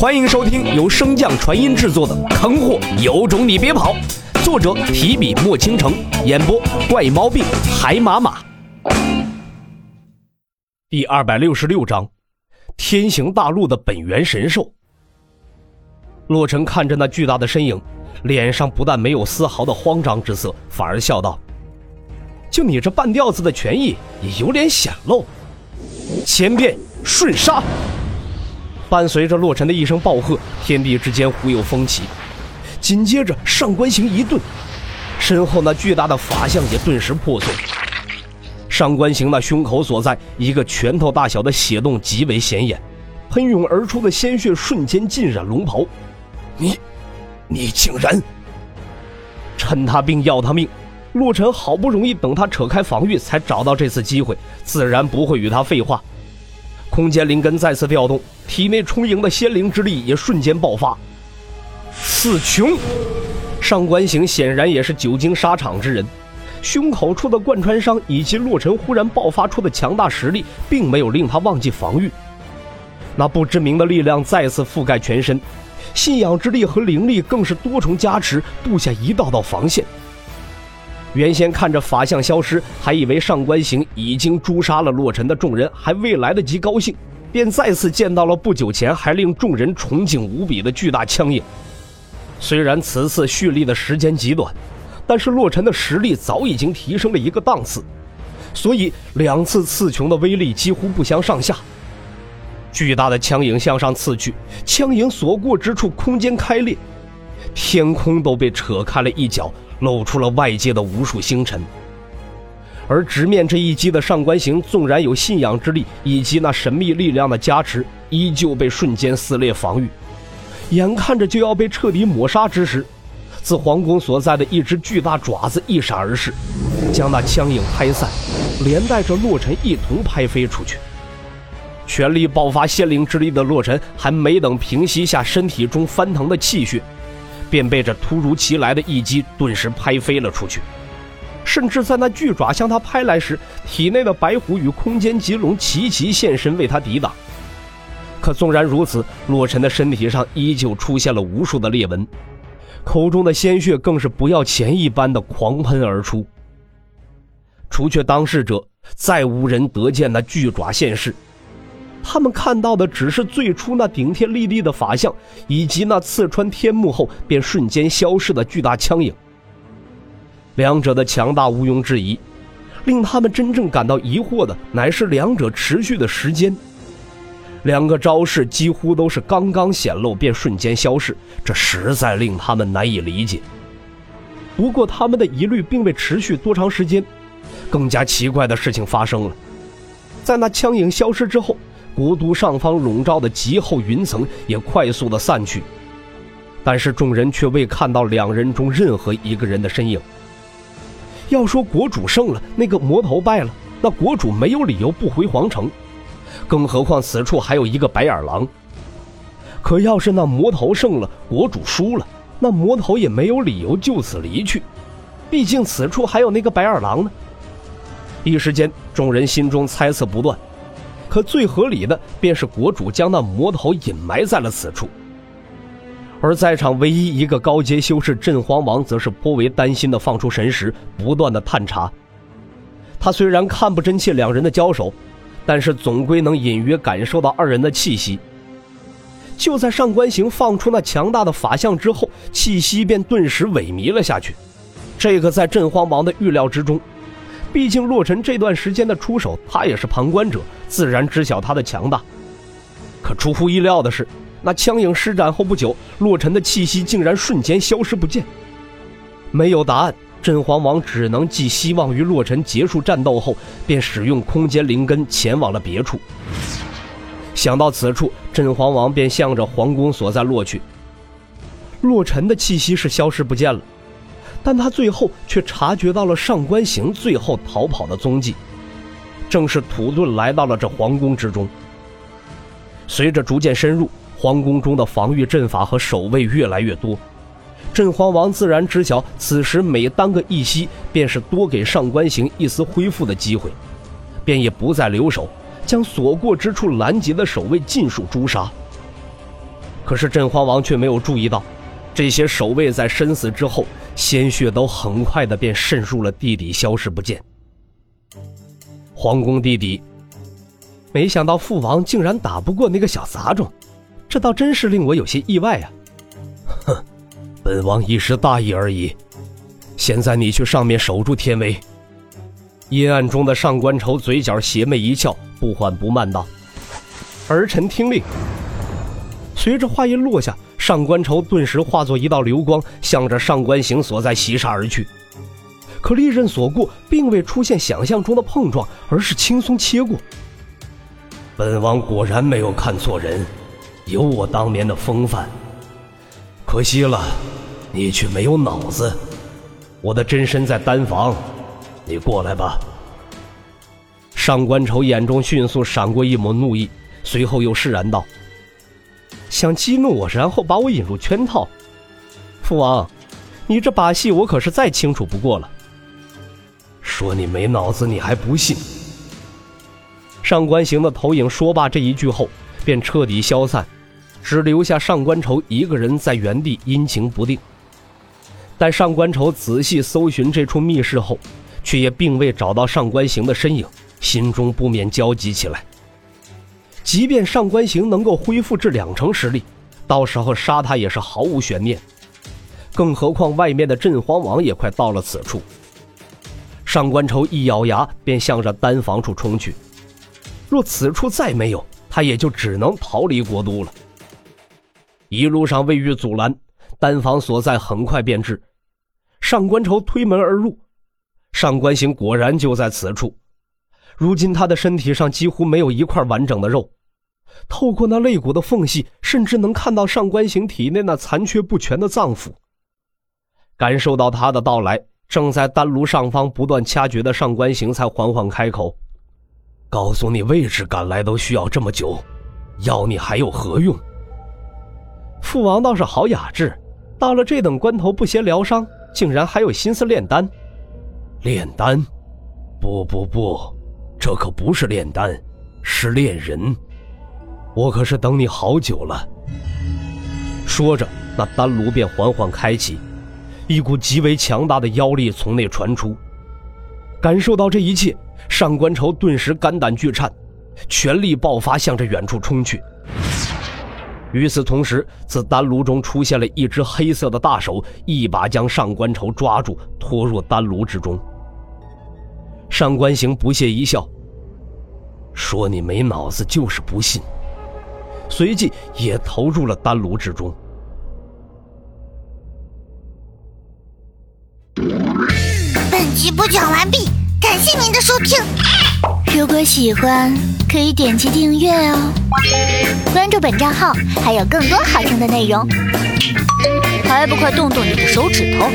欢迎收听由升降传音制作的《坑货有种你别跑》，作者提笔墨倾城，演播怪毛病海马马。第二百六十六章，天行大陆的本源神兽。洛尘看着那巨大的身影，脸上不但没有丝毫的慌张之色，反而笑道：“就你这半吊子的权益，也有点显露。”千变瞬杀。伴随着洛尘的一声暴喝，天地之间忽有风起，紧接着上官行一顿，身后那巨大的法相也顿时破碎。上官行那胸口所在一个拳头大小的血洞极为显眼，喷涌而出的鲜血瞬间浸染龙袍。你，你竟然！趁他病要他命，洛尘好不容易等他扯开防御，才找到这次机会，自然不会与他废话。空间灵根再次调动，体内充盈的仙灵之力也瞬间爆发。四穷，上官行显然也是久经沙场之人，胸口处的贯穿伤以及洛尘忽然爆发出的强大实力，并没有令他忘记防御。那不知名的力量再次覆盖全身，信仰之力和灵力更是多重加持，布下一道道防线。原先看着法相消失，还以为上官行已经诛杀了洛尘的众人还未来得及高兴，便再次见到了不久前还令众人崇敬无比的巨大枪影。虽然此次蓄力的时间极短，但是洛尘的实力早已经提升了一个档次，所以两次刺穷的威力几乎不相上下。巨大的枪影向上刺去，枪影所过之处，空间开裂，天空都被扯开了一角。露出了外界的无数星辰，而直面这一击的上官行，纵然有信仰之力以及那神秘力量的加持，依旧被瞬间撕裂防御，眼看着就要被彻底抹杀之时，自皇宫所在的一只巨大爪子一闪而逝，将那枪影拍散，连带着洛尘一同拍飞出去。全力爆发仙灵之力的洛尘，还没等平息下身体中翻腾的气血。便被这突如其来的一击顿时拍飞了出去，甚至在那巨爪向他拍来时，体内的白虎与空间棘龙齐齐现身为他抵挡。可纵然如此，洛尘的身体上依旧出现了无数的裂纹，口中的鲜血更是不要钱一般的狂喷而出。除却当事者，再无人得见那巨爪现世。他们看到的只是最初那顶天立地的法相，以及那刺穿天幕后便瞬间消失的巨大枪影。两者的强大毋庸置疑，令他们真正感到疑惑的乃是两者持续的时间。两个招式几乎都是刚刚显露便瞬间消失，这实在令他们难以理解。不过他们的疑虑并未持续多长时间，更加奇怪的事情发生了，在那枪影消失之后。国都上方笼罩的极厚云层也快速的散去，但是众人却未看到两人中任何一个人的身影。要说国主胜了，那个魔头败了，那国主没有理由不回皇城，更何况此处还有一个白眼狼。可要是那魔头胜了，国主输了，那魔头也没有理由就此离去，毕竟此处还有那个白眼狼呢。一时间，众人心中猜测不断。可最合理的便是国主将那魔头隐埋在了此处，而在场唯一一个高阶修士镇荒王则是颇为担心的放出神识，不断的探查。他虽然看不真切两人的交手，但是总归能隐约感受到二人的气息。就在上官行放出那强大的法相之后，气息便顿时萎靡了下去。这个在镇荒王的预料之中。毕竟洛尘这段时间的出手，他也是旁观者，自然知晓他的强大。可出乎意料的是，那枪影施展后不久，洛尘的气息竟然瞬间消失不见。没有答案，镇皇王只能寄希望于洛尘结束战斗后，便使用空间灵根前往了别处。想到此处，镇皇王便向着皇宫所在落去。洛尘的气息是消失不见了。但他最后却察觉到了上官行最后逃跑的踪迹，正是土遁来到了这皇宫之中。随着逐渐深入，皇宫中的防御阵法和守卫越来越多，镇皇王自然知晓，此时每耽搁一息，便是多给上官行一丝恢复的机会，便也不再留守，将所过之处拦截的守卫尽数诛杀。可是镇荒王却没有注意到，这些守卫在身死之后，鲜血都很快的便渗入了地底，消失不见。皇宫地底，没想到父王竟然打不过那个小杂种，这倒真是令我有些意外啊！哼，本王一时大意而已。现在你去上面守住天威。阴暗中的上官愁嘴角邪魅一翘，不缓不慢道：“儿臣听令。”随着话音落下，上官愁顿时化作一道流光，向着上官行所在袭杀而去。可利刃所过，并未出现想象中的碰撞，而是轻松切过。本王果然没有看错人，有我当年的风范。可惜了，你却没有脑子。我的真身在丹房，你过来吧。上官愁眼中迅速闪过一抹怒意，随后又释然道。想激怒我，然后把我引入圈套，父王，你这把戏我可是再清楚不过了。说你没脑子，你还不信？上官行的投影说罢这一句后，便彻底消散，只留下上官愁一个人在原地阴晴不定。但上官愁仔细搜寻这处密室后，却也并未找到上官行的身影，心中不免焦急起来。即便上官行能够恢复至两成实力，到时候杀他也是毫无悬念。更何况外面的镇荒王也快到了此处。上官愁一咬牙，便向着丹房处冲去。若此处再没有，他也就只能逃离国都了。一路上未遇阻拦，丹房所在很快便至。上官愁推门而入，上官行果然就在此处。如今他的身体上几乎没有一块完整的肉，透过那肋骨的缝隙，甚至能看到上官行体内那残缺不全的脏腑。感受到他的到来，正在丹炉上方不断掐诀的上官行才缓缓开口：“告诉你位置赶来都需要这么久，要你还有何用？”父王倒是好雅致，到了这等关头不嫌疗伤，竟然还有心思炼丹。炼丹？不不不！这可不是炼丹，是炼人。我可是等你好久了。说着，那丹炉便缓缓开启，一股极为强大的妖力从内传出。感受到这一切，上官愁顿时肝胆俱颤，全力爆发，向着远处冲去。与此同时，自丹炉中出现了一只黑色的大手，一把将上官愁抓住，拖入丹炉之中。上官行不屑一笑，说：“你没脑子就是不信。”随即也投入了丹炉之中。本集播讲完毕，感谢您的收听。如果喜欢，可以点击订阅哦，关注本账号还有更多好听的内容。还不快动动你的手指头！